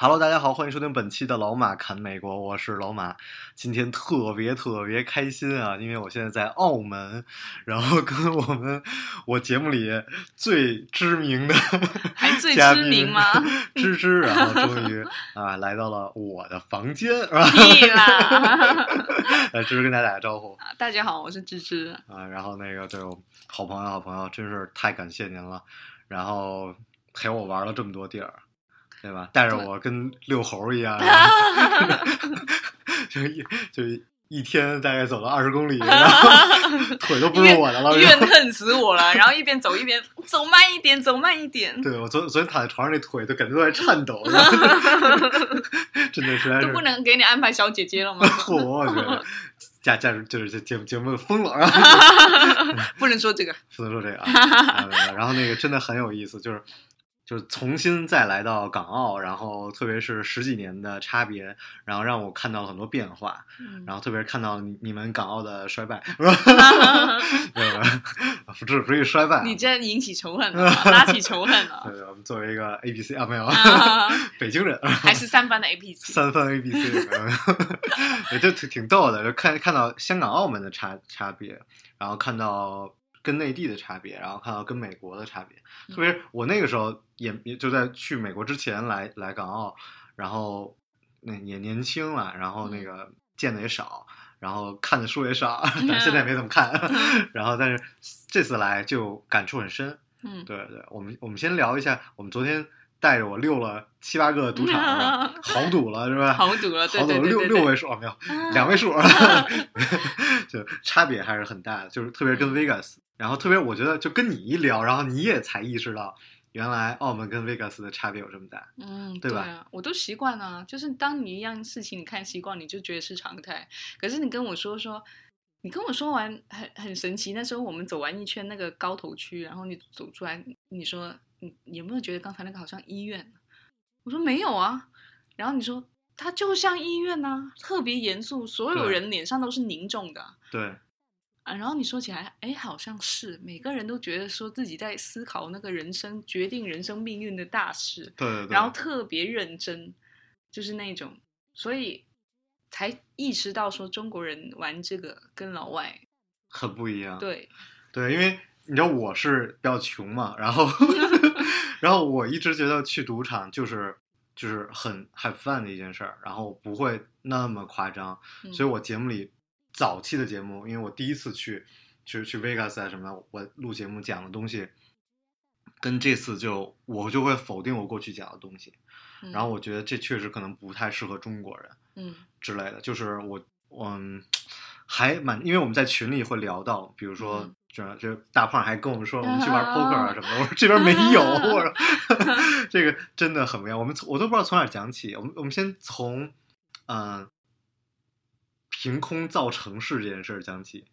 Hello，大家好，欢迎收听本期的老马侃美国，我是老马。今天特别特别开心啊，因为我现在在澳门，然后跟我们 我节目里最知名的 还最知名吗芝芝，然后终于啊来到了我的房间，是吧？屁啦！来，芝芝跟大家打个招呼大家好，我是芝芝。啊。然后那个对我好朋友，好朋友，真是太感谢您了。然后陪我玩了这么多地儿，对吧？带着我跟遛猴一样，就是一就是一天大概走了二十公里，然后 腿都不是我的了。怨恨死我了，然后一边走一边走慢一点，走慢一点，对我昨昨天躺在床上，那腿都感觉都在颤抖，真的实在是都不能给你安排小姐姐了吗？嚯，我觉得价价值就是这节目节目疯了，然后不能说这个，不能说这个啊。啊然后那个真的很有意思，就是就是重新再来到港澳，然后特别是十几年的差别，然后让我看到了很多变化，嗯然后特别是看到你你们港澳的衰败？不是不至于衰败啊，你这引起仇恨了，拉起仇恨了，对，我们作为一个 A B C 啊，没有，啊北京人，还是三番的 A B C，。三番 A B C，没有没有也就挺挺逗的，就看看到香港、澳门的差差别，然后看到跟内地的差别，然后看到跟美国的差别。特别我那个时候也也就在去美国之前来来港澳，然后那也年轻了，然后那个见的也少。然后看的书也少，但现在也没怎么看。然后，但是这次来就感触很深。嗯，对对，我们我们先聊一下，我们昨天带着我溜了七八个赌场豪赌了是吧？豪赌了对豪赌了六六位数啊，没有两位数，就差别还是很大的，就是特别是跟 Vegas，然后特别我觉得就跟你一聊，然后你也才意识到，原来澳门跟 Vegas 的差别有这么大。嗯，对吧啊，我都习惯了。就是当你一样事情你看习惯，你就觉得是常态。可是你跟我说说，你跟我说完很很神奇。那时候我们走完一圈那个高头区，然后你走出来，你说你你有没有觉得刚才那个好像医院？我说没有啊。然后你说它就像医院呐、特别严肃，所有人脸上都是凝重的。对，啊，然后你说起来，哎，好像是每个人都觉得说自己在思考那个人生决定人生命运的大事，对对对，然后特别认真，就是那种，所以才意识到说中国人玩这个跟老外很不一样。对，对，因为你知道我是比较穷嘛，然后 然后我一直觉得去赌场就是就是很 have fun 的一件事儿，然后不会那么夸张，嗯。所以我节目里早期的节目，因为我第一次去去去 Vegas 啊什么的，我录节目讲的东西。跟这次就我就会否定我过去讲的东西，嗯然后我觉得这确实可能不太适合中国人，嗯之类的，就是我嗯还蛮，因为我们在群里会聊到，比如说嗯这这大胖还跟我们说我们去玩 poker 啊什么的，我说这边没有，我说 这个真的很不一样，我们从我都不知道从哪儿讲起，我们我们先从嗯、呃凭空造城市这件事儿讲起，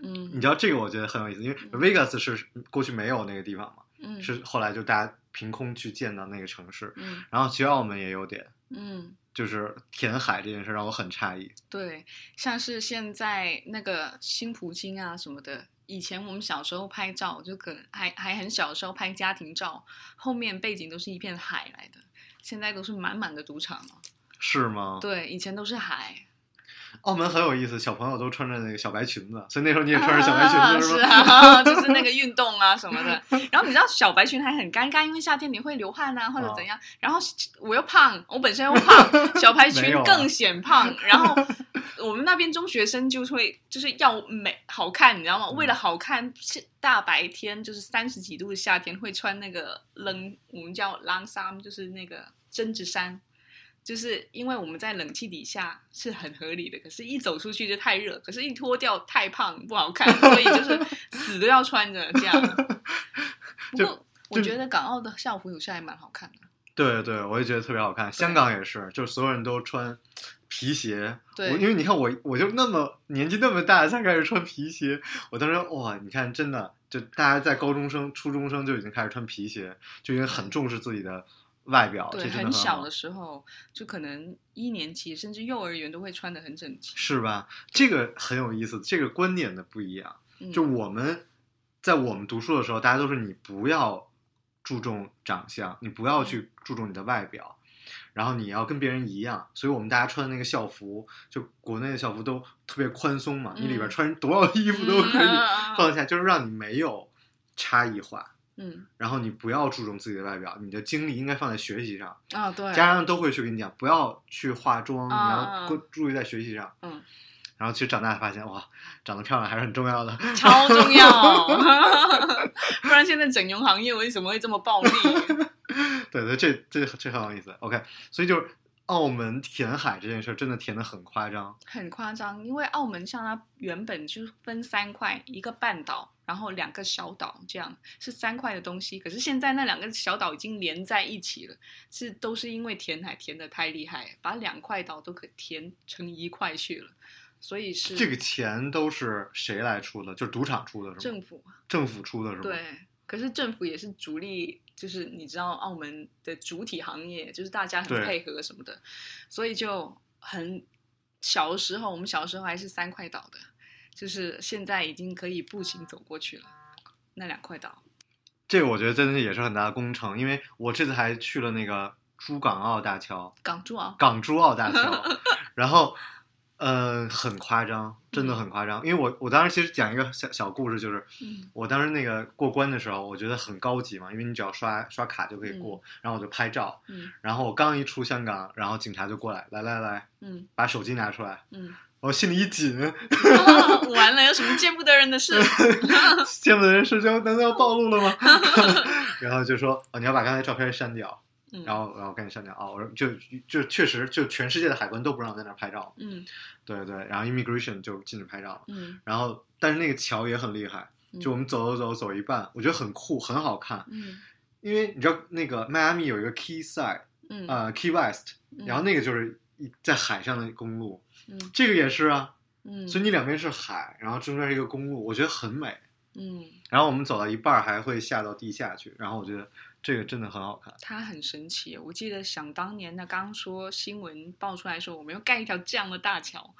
嗯你知道这个我觉得很有意思，因为 Vegas 是过去没有那个地方嘛，嗯是后来就大家凭空去建到那个城市，嗯然后其实澳门也有点。嗯，就是填海这件事让我很诧异。对，像是现在那个新葡京啊什么的。以前我们小时候拍照，就可能还还很小的时候拍家庭照，后面背景都是一片海来的，现在都是满满的赌场了。是吗？，对，以前都是海，澳门很有意思，小朋友都穿着那个小白裙子，所以那时候你也穿着小白裙子、是吧？啊，就是那个运动啊什么的。然后你知道小白裙还很尴尬，因为夏天你会流汗啊或者怎样。然后我又胖，我本身又胖，小白裙更显胖。然后我们那边中学生就会就是要美好看，你知道吗？为了好看，是大白天就是三十几度的夏天会穿那个冷，我们叫狼衫，就是那个针织衫。就是因为我们在冷气底下是很合理的，可是一走出去就太热，可是一脱掉太胖不好看，所以就是死都要穿着这样。不就过我觉得港澳的校服有些还蛮好看的。对对，我也觉得特别好看。香港也是，就是所有人都穿皮鞋。对我因为你看我，我就那么年纪那么大才开始穿皮鞋。我当时哇，你看真的，就大家在高中生、初中生就已经开始穿皮鞋，就已经很重视自己的外表，对，很小的时候就可能一年级甚至幼儿园都会穿的很整齐。是吧？这个很有意思，这个观点的不一样。嗯就我们在我们读书的时候，大家都是你不要注重长相，你不要去注重你的外表，然后你要跟别人一样。所以我们大家穿的那个校服，就国内的校服都特别宽松嘛，你里边嗯穿多少衣服都可以嗯放得下，就是让你没有差异化。嗯然后你不要注重自己的外表，你的精力应该放在学习上。啊，对，家长都会去跟你讲，不要去化妆，你啊要注意在学习上。嗯，然后其实长大发现，哇，长得漂亮还是很重要的。超重要，不然现在整容行业为什么会这么暴利？对对，这这这很有意思。OK，所以就是澳门填海这件事儿真的填的很夸张。很夸张，因为澳门像它原本就分三块，一个半岛，然后两个小岛，这样是三块的东西。可是现在那两个小岛已经连在一起了，是都是因为填海填的太厉害，把两块岛都可填成一块去了，所以是这个钱都是谁来出的？就是赌场出的是吗？政府政府出的是吗？对，可是政府也是主力，就是你知道澳门的主体行业，就是大家很配合什么的，所以就很小的时候，我们小时候还是三块岛的，就是现在已经可以步行走过去了，那两块岛。这个我觉得真的也是很大的工程，因为我这次还去了那个珠港澳大桥，港珠澳，港珠澳大桥，然后。呃，很夸张，真的很夸张。因为我我当时其实讲一个小小故事，就是嗯我当时那个过关的时候，我觉得很高级嘛，因为你只要刷刷卡就可以过，然后我就拍照，嗯然后我刚一出香港，然后警察就过来，来来来，嗯把手机拿出来，嗯，我心里一紧，完了，有什么见不得人的事？见不得人事就难道要暴露了吗？然后就说哦，你要把刚才照片删掉，嗯。然后然后赶紧删掉。哦，我说就就确实就全世界的海关都不让在那儿拍照，嗯。对对，然后 immigration 就禁止拍照，嗯。然后但是那个桥也很厉害，嗯。就我们走走走走一半，我觉得很酷很好看，嗯。因为你知道那个迈阿密有一个 Key Side，嗯呃 Key West，嗯然后那个就是一在海上的公路，嗯这个也是啊，嗯，所以你两边是海，然后中间是一个公路，我觉得很美。嗯，然后我们走到一半儿还会下到地下去，然后我觉得这个真的很好看。它很神奇。我记得想当年的，刚说新闻爆出来说我们要盖一条这样的大桥，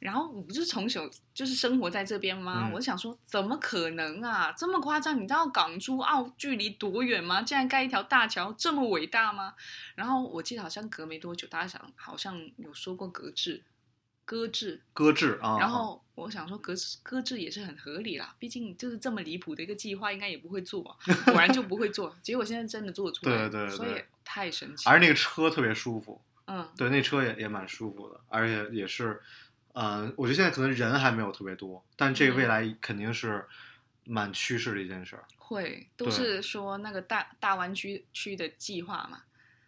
然后我不是从小就是生活在这边吗？嗯我想说怎么可能啊，这么夸张？你知道港珠澳距离多远吗？竟然盖一条大桥，这么伟大吗？然后我记得好像隔没多久，大家想好像有说过搁置，搁置。搁置啊，然后我想说搁置搁置也是很合理啦，毕竟就是这么离谱的一个计划，应该也不会做，果然就不会做。结果现在真的做出来，对对对所以太神奇。而那个车特别舒服，嗯对，那车也也蛮舒服的，而且也是，嗯、我觉得现在可能人还没有特别多，但这个未嗯来肯定是蛮趋势的一件事儿。会都是说那个大大湾区区的计划嘛？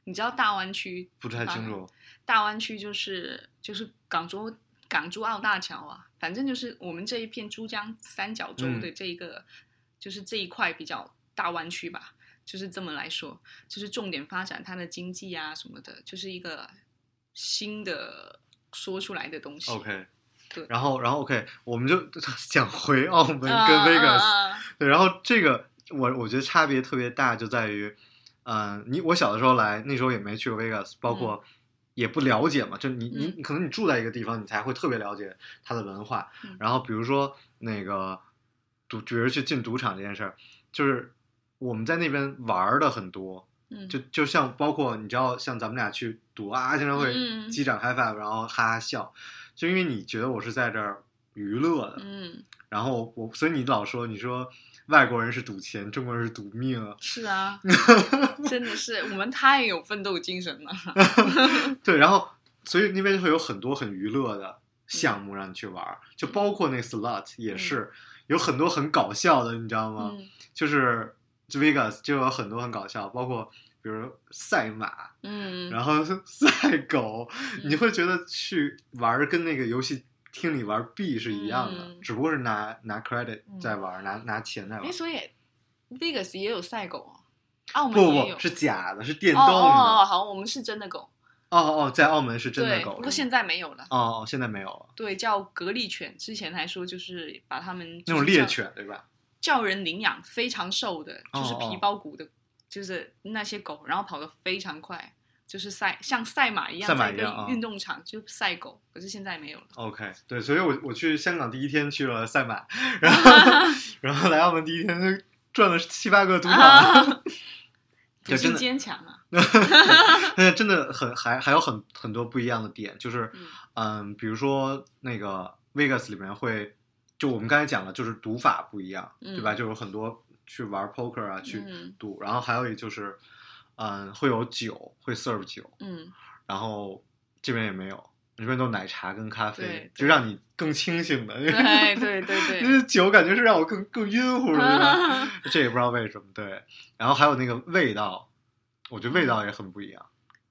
你知道大湾区不太清楚，大湾区就是就是港珠港珠澳大桥啊，反正就是我们这一片珠江三角洲的这一个，就是这一块比较大湾区吧，就是这么来说，就是重点发展它的经济啊什么的，就是一个新的说出来的东西。OK，对。然后然后 OK，我们就 讲回澳门跟啊 Vegas，、对，然后这个我我觉得差别特别大，就在于，嗯、你我小的时候来，那时候也没去过 Vegas，包括也不了解嘛，就你你嗯可能你住在一个地方，你才会特别了解它的文化。嗯。然后比如说那个赌，比如去进赌场这件事儿，就是我们在那边玩儿的很多，嗯，就就像包括你知道，像咱们俩去赌啊，经常会嗯击掌 high five，然后哈哈笑，就因为你觉得我是在这儿娱乐的，嗯然后我，所以你老说，你说外国人是赌钱，中国人是赌命啊。是啊，真的是我们太有奋斗精神了。对，然后所以那边就会有很多很娱乐的项目让你去玩儿，就包括那 slot 也是、有很多很搞笑的，你知道吗？嗯就是 Vegas 就有很多很搞笑，包括比如赛马，嗯，然后 赛狗，你会觉得去玩儿跟那个游戏厅里玩币是一样的，嗯只不过是拿拿 credit 嗯在玩儿，拿拿钱在玩。所以 Vegas 也有赛狗哦。澳门不不是假的，是电哦动的。哦哦，好，我们是真的狗，哦哦，在澳门是真的，狗。不过现在没有了。哦哦，现在没有了，对，叫格力犬，之前还说就是把它们那种猎犬对吧？叫人领养，非常瘦的，就是皮包骨的，就是那些狗，然后跑得非常快，就是赛像赛马一样，在一个运动场就赛狗，可是现在没有了。OK，对，所以我我去香港第一天去了赛马，然后 然后来澳门第一天就转了七八个赌场，不对，真的，坚强啊，现在真的很还还有很很多不一样的点，就是嗯。嗯，比如说那个 Vegas 里面会，就我们刚才讲了，就是赌法不一样，嗯对吧？就有很多去玩 poker 啊，去嗯赌，然后还有一就是，嗯，会有酒，会 serve 酒，嗯，然后这边也没有，这边都是奶茶跟咖啡，就让你更清醒的。对对对因对，为酒感觉是让我更更晕乎的？这也不知道为什么。对，然后还有那个味道，我觉得味道也很不一样。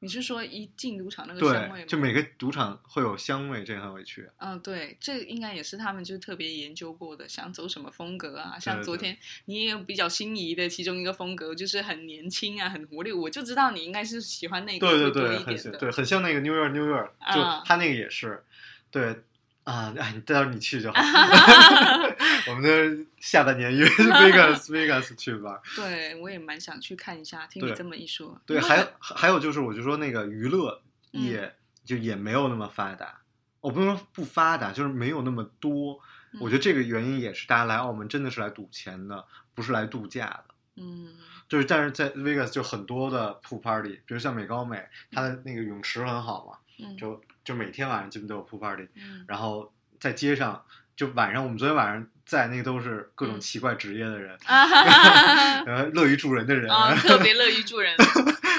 你是说一进赌场那个香味对，吗？就每个赌场会有香味，这个很委屈。嗯，对，这应该也是他们就是特别研究过的，想走什么风格啊？像昨天你也有比较心仪的其中一个风格，就是很年轻啊，很活力，我就知道你应该是喜欢那个对对对。很像对，很像那个 New York New York，就啊他那个也是，对啊，哎，你到时候你去就好。我们的下半年约 Vegas Vegas 去玩。对，我也蛮想去看一下。听你这么一说，对，还有还有就是，我就说那个娱乐嗯业就也没有那么发达。我不能说不发达，就是没有那么多。我觉得这个原因也是大家来澳门真的是来赌钱的，不是来度假的。嗯就是但是在 Vegas 就很多的 pool party，比如像美高美，它的那个泳池很好嘛，嗯就就每天晚上基本都有 pool party，嗯然后在街上就晚上我们昨天晚上在那个都是各种嗯奇怪职业的人，啊哈哈哈然后乐于助人的人，啊，特别乐于助人，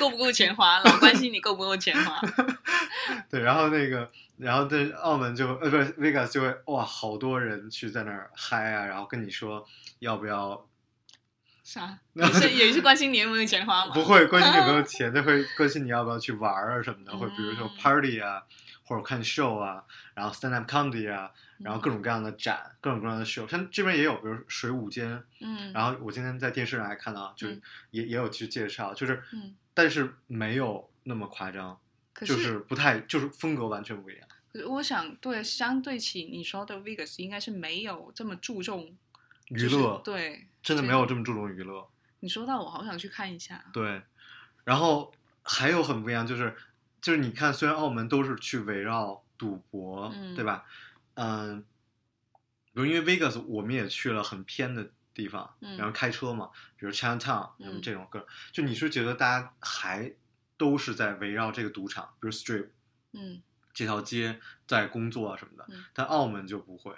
够不够钱花？老关心你够不够钱花。对，然后那个，然后在澳门就呃不是 Vegas 就会哇，好多人去在那儿嗨啊，然后跟你说要不要，啥？也是也是关心你有没有钱花吗？不会关心你有没有 钱，就会关心你要不要去玩儿啊什么的，或者比如说嗯 party 啊，或者看 show 啊，然后 stand up comedy 啊，然后各种各样的展，各种各样的 show，像这边也有，比如水舞间，嗯，然后我今天在电视上还看到，就是嗯也、也有去介绍，就是，嗯但是没有那么夸张，可就是不太，就是风格完全不一样。我想，对，相对起你说的 Vegas，应该是没有这么注重就是娱乐对，真的没有这么注重娱乐。你说到我好想去看一下。对，然后还有很不一样，就是就是你看，虽然澳门都是去围绕赌博，嗯对吧？嗯，比如因为 Vegas 我们也去了很偏的地方，嗯然后开车嘛，比如 Chinatown 嗯什么这种歌，就你是觉得大家还都是在围绕这个赌场，比如 Strip 嗯这条街在工作啊什么的，嗯但澳门就不会。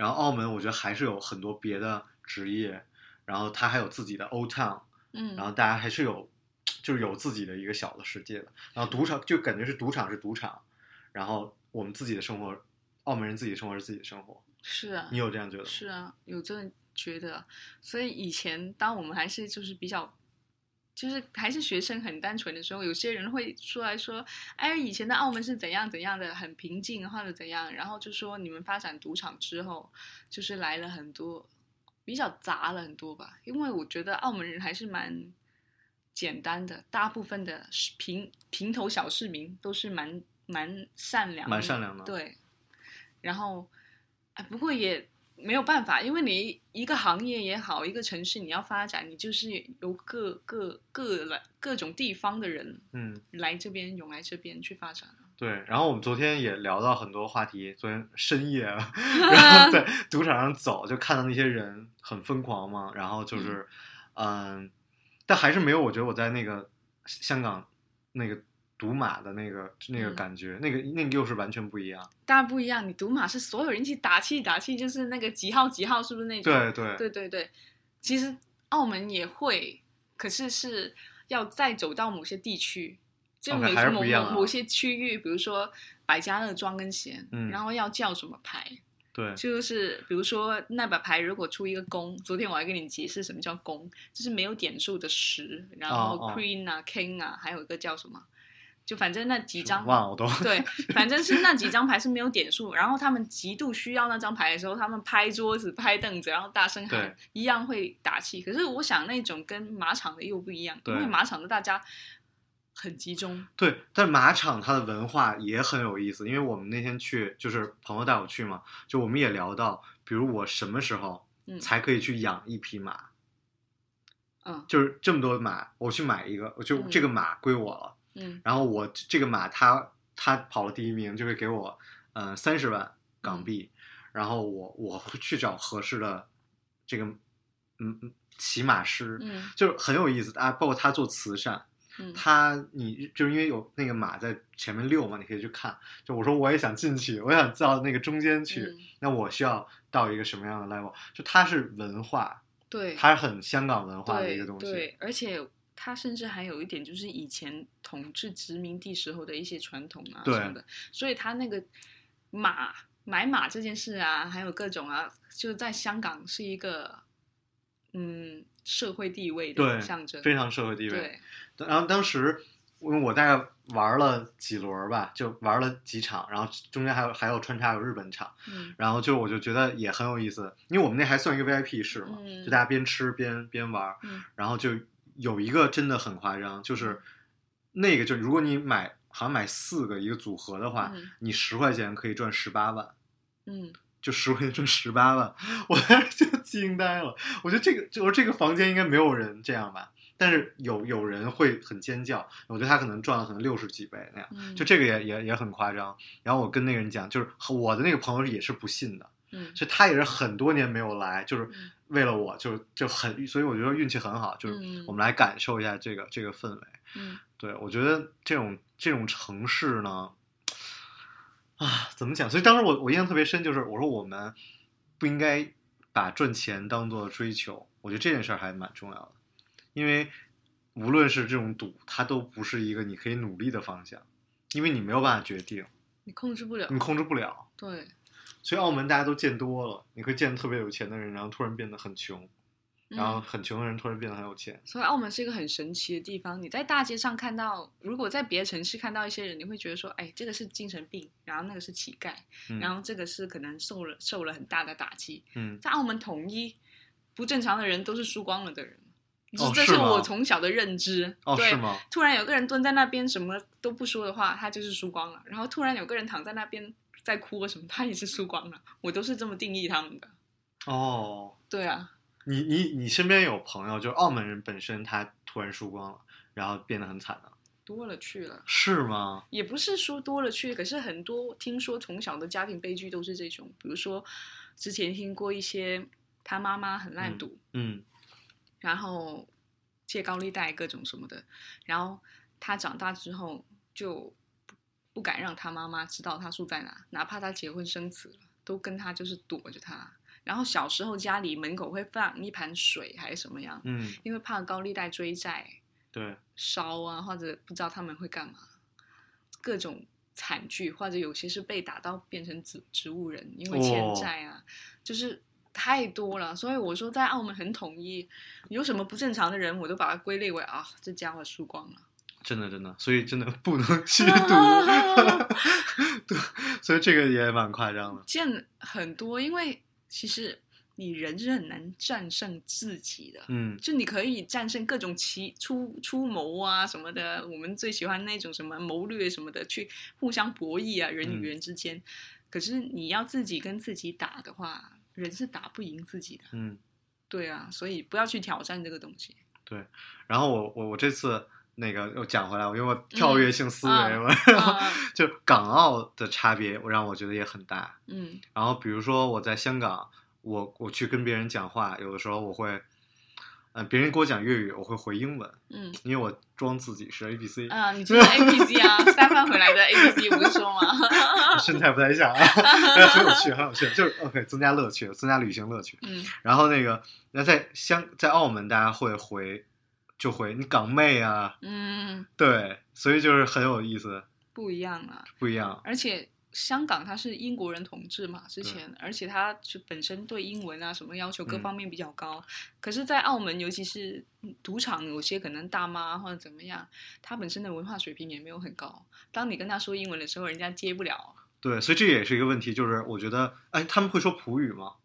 然后澳门我觉得还是有很多别的职业，然后它还有自己的 Old Town。嗯，然后大家还是有，就是有自己的一个小的世界的。然后赌场就感觉是赌场是赌场，然后我们自己的生活，澳门人自己的生活是自己的生活。是啊，你有这样觉得吗？是啊，有这样觉得。所以以前当我们还是就是比较。就是还是学生很单纯的时候，有些人会出来说：“哎，以前的澳门是怎样怎样的，很平静或者怎样。”然后就说你们发展赌场之后，就是来了很多，比较杂了很多吧。因为我觉得澳门人还是蛮简单的，大部分的平平头小市民都是蛮蛮善良的，蛮善良的对，然后，啊，不过也没有办法，因为你一个行业也好，一个城市你要发展，你就是由各各各来各种地方的人嗯，来这边涌来这边去发展。对。然后我们昨天也聊到很多话题，昨天深夜啊，然后在赌场上走，就看到那些人很疯狂嘛，然后就是，嗯，但还是没有，我觉得我在那个香港那个赌马的那个那个嗯。感觉，那个那个又是完全不一样。当然不一样，你赌马是所有人一起打气打气，就是那个几号几号，是不是那种？对对。对对对，其实澳门也会，可是是要再走到某些地区，就某某某些区域，比如说百家乐庄跟闲，嗯。然后要叫什么牌，对，就是比如说那把牌如果出一个公，昨天我还跟你解释什么叫公，就是没有点数的十，然后 queen 啊 king 啊，还有一个叫什么，就反正那几张忘了我都对，反正是那几张牌是没有点数，然后他们极度需要那张牌的时候，他们拍桌子、拍凳子，然后大声喊，一样会打气。可是我想那种跟马场的又不一样，因为马场的大家很集中，对，但马场它的文化也很有意思，因为我们那天去就是朋友带我去嘛，就我们也聊到，比如我什么时候嗯才可以去养一匹马，嗯。就是这么多马，我去买一个，我就嗯。这个马归我了，嗯然后我这个马他他跑了第一名，就会给我呃三十万港币，然后我我会去找合适的这个嗯嗯骑马师，嗯就是很有意思啊，包括他做慈善。嗯他你就是因为有那个马在前面遛嘛，你可以去看。就我说我也想进去，我想到那个中间去，嗯那我需要到一个什么样的 level？就它是文化，对，它是很香港文化的一个东西。对，而且它甚至还有一点就是以前统治殖民地时候的一些传统啊什么的，所以它那个马买马这件事啊，还有各种啊，就是在香港是一个嗯社会地位的象征，非常社会地。位。对，然后当时因为我大概玩了几轮吧，就玩了几场，然后中间还有还有穿插有日本场，嗯。然后就我就觉得也很有意思，因为我们那还算一个 VIP 室嘛，嗯就大家边吃边边玩，嗯。然后就有一个真的很夸张，就是那个就如果你买好像买四个一个组合的话，嗯你十块钱可以赚十八万。嗯就十块钱赚十八万，我当时就惊呆了。我觉得这个，就是这个房间应该没有人这样吧，但是有有人会很尖叫。我觉得他可能赚了可能六十几倍那样，嗯，就这个也也也很夸张。然后我跟那个人讲，就是我的那个朋友也是不信的，嗯所以他也是很多年没有来，就是嗯为了我就就很，所以我觉得运气很好，就是嗯我们来感受一下这个这个氛围。嗯对我觉得这种这种城市呢，啊，怎么讲？所以当时我我印象特别深，就是我说我们不应该把赚钱当做追求，我觉得这件事儿还蛮重要的，因为无论是这种赌，它都不是一个你可以努力的方向，因为你没有办法决定，你控制不了，你控制不了。对，所以澳门大家都见多了，你会见特别有钱的人，然后突然变得很穷，然后嗯很穷的人突然变得很有钱。所以澳门是一个很神奇的地方。你在大街上看到，如果在别的城市看到一些人，你会觉得说，哎，这个是精神病，然后那个是乞丐，嗯然后这个是可能受了受了很大的打击。嗯，在澳门统一，不正常的人都是输光了的人，哦这是我从小的认知。哦，对是吗？突然有个人蹲在那边什么都不说的话，他就是输光了。然后突然有个人躺在那边在哭或什么，他也是输光了。我都是这么定义他们的。哦，对啊，你你你身边有朋友，就是澳门人本身他突然输光了，然后变得很惨的，多了去了。是吗？也不是说多了去，可是很多听说从小的家庭悲剧都是这种，比如说之前听过一些他妈妈很烂赌，嗯然后借高利贷各种什么的，然后他长大之后就不不敢让他妈妈知道他住在哪，哪怕他结婚生子了，都跟他就是躲着他。然后小时候家里门口会放一盘水还是什么样，嗯，因为怕高利贷追债，对，烧啊，或者不知道他们会干嘛，各种惨剧，或者有些是被打到变成植植物人，因为欠债啊，就是太多了。所以我说在澳门很统一，有什么不正常的人，我都把它归类为啊，这家伙输光了。真的真的，所以真的 不能 吸毒，对，所以这个也蛮夸张的。见很多，因为其实你人是很难战胜自己的。嗯就你可以战胜各种奇出出谋啊什么的，我们最喜欢那种什么谋略什么的，去互相博弈啊，人与人之间。可是你要自己跟自己打的话，人是打不赢自己的。嗯，对啊，所以不要去挑战这个东西。对然后我我我这次那个又讲回来，因为我跳跃性思维嗯嘛，然后啊就港澳的差别，我让我觉得也很大。嗯然后比如说我在香港，我我去跟别人讲话，有的时候我会，呃，别人给我讲粤语，我会回英文，嗯因为我装自己是 A B C，、啊，你就是 A B C 啊，三番回来的 A B C 我不是说吗？身材不太像啊，但很有趣，很有趣，就是 OK，增加乐趣，增加旅行乐趣。嗯然后那个，那在香在澳门，大家会回就会你港妹啊，嗯，对，所以就是很有意思，不一样啊。不一样。而且香港它是英国人统治嘛，之前，而且它是本身对英文啊什么要求各嗯方面比较高。可是，在澳门，尤其是赌场，有些可能大妈或者怎么样，他本身的文化水平也没有很高。当你跟他说英文的时候，人家接不了。对，所以这也是一个问题，就是我觉得，哎，他们会说普语吗？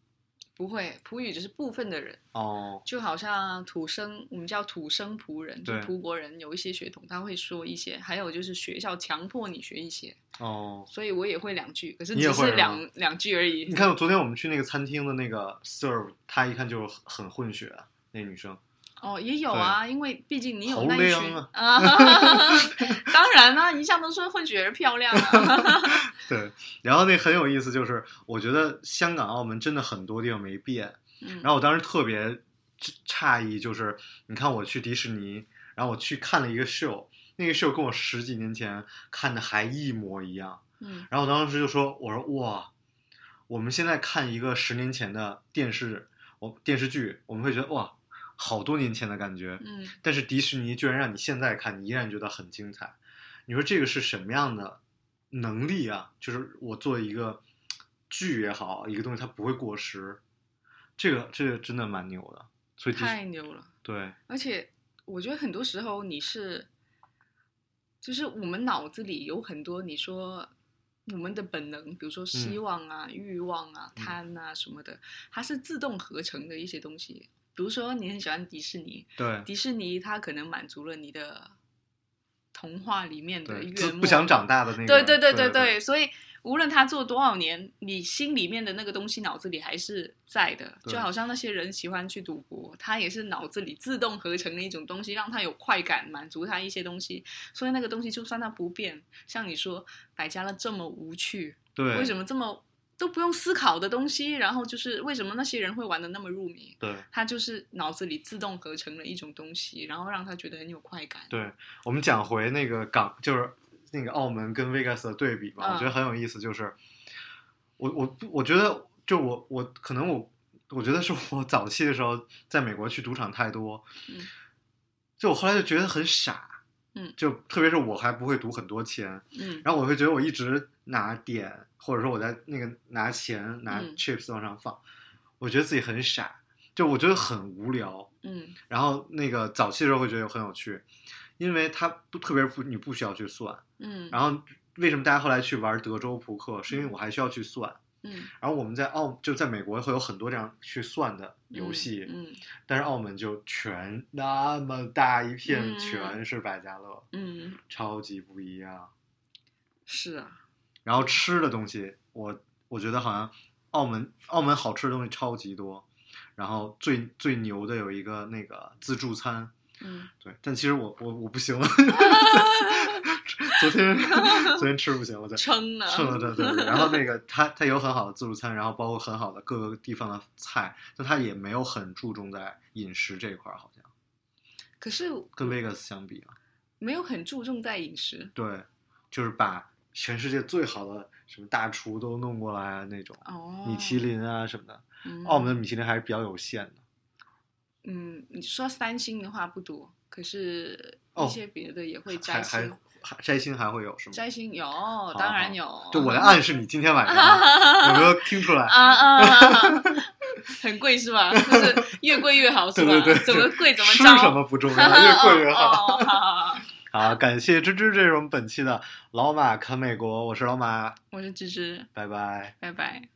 不会，普语只是部分的人，哦，就好像土生，我们叫土生葡人，就葡国人有一些血统，他会说一些，还有就是学校强迫你学一些，哦，所以我也会两句，可是只是两两句而已。你看，昨天我们去那个餐厅的那个 serve，她一看就是很混血啊，那女生。哦，也有啊，因为毕竟你有好那一亮群啊 当然啦、一向都说混血儿漂亮啊。对，然后那很有意思，就是我觉得香港、澳门真的很多地方没变。嗯然后我当时特别诧异，就是你看我去迪士尼，然后我去看了一个秀，那个秀跟我十几年前看的还一模一样。嗯然后我当时就说：“我说哇，我们现在看一个十年前的电视，我电视剧，我们会觉得哇，好多年前的感觉。嗯但是迪士尼居然让你现在看，你依然觉得很精彩。你说这个是什么样的能力啊？就是我做一个剧也好，一个东西它不会过时，这个这个真的蛮牛的。所以太牛了。对而且我觉得很多时候你是，就是我们脑子里有很多你说我们的本能，比如说希望啊、欲望啊、嗯贪啊什么的，它是自动合成的一些东西。比如说你很喜欢迪士尼，对迪士尼它可能满足了你的童话里面的对，愿望，不想长大的那个。对对对对对对，所以无论他做多少年，你心里面的那个东西脑子里还是在的，就好像那些人喜欢去赌博，他也是脑子里自动合成的一种东西，让他有快感，满足他一些东西。所以那个东西就算它不变，像你说百家乐这么无趣，对，为什么这么都不用思考的东西，然后就是为什么那些人会玩的那么入迷？对他就是脑子里自动合成了一种东西，然后让他觉得很有快感。对，我们讲回那个港，就是那个澳门跟 Vegas 的对比吧，嗯我觉得很有意思。就是我我我觉得，就我我可能我我觉得是我早期的时候在美国去赌场太多，嗯就我后来就觉得很傻，嗯就特别是我还不会赌很多钱，嗯然后我会觉得我一直拿点，或者说我在那个拿钱拿嗯 chips 往上放，我觉得自己很傻，就我觉得很无聊。嗯然后那个早期的时候会觉得很有趣，因为它不特别不你不需要去算。嗯，然后为什么大家后来去玩德州扑克，是因为我还需要去算。嗯。然后我们在澳就在美国会有很多这样去算的游戏，嗯但是澳门就全那么大一片，嗯。全是百家乐，嗯，超级不一样。是啊，然后吃的东西，我我觉得好像澳门澳门好吃的东西超级多，然后最最牛的有一个那个自助餐，嗯。对，但其实我我我不行了，昨天昨天吃不行了，对，撑了，撑了，对对对。然后那个他他有很好的自助餐，然后包括很好的各个地方的菜，但他也没有很注重在饮食这一块儿，好像可是跟 Vegas 相比啊，没有很注重在饮食对，就是把全世界最好的什么大厨都弄过来啊那种，哦，米其林啊什么的。嗯，澳门的米其林还是比较有限的。嗯，你说三星的话不多，可是哦一些别的也会摘还还星，还摘星还会有是吗？摘星有，当然有，就我在暗示你今天晚上啊 有没有听出来？啊啊，啊 很贵是吧？就是越贵越好是吧？对对对，怎么贵怎么吃着，什么不重要，越贵越好 好，感谢芝芝，这是我们本期的老马看美国，我是老马，我是芝芝，拜拜。拜拜。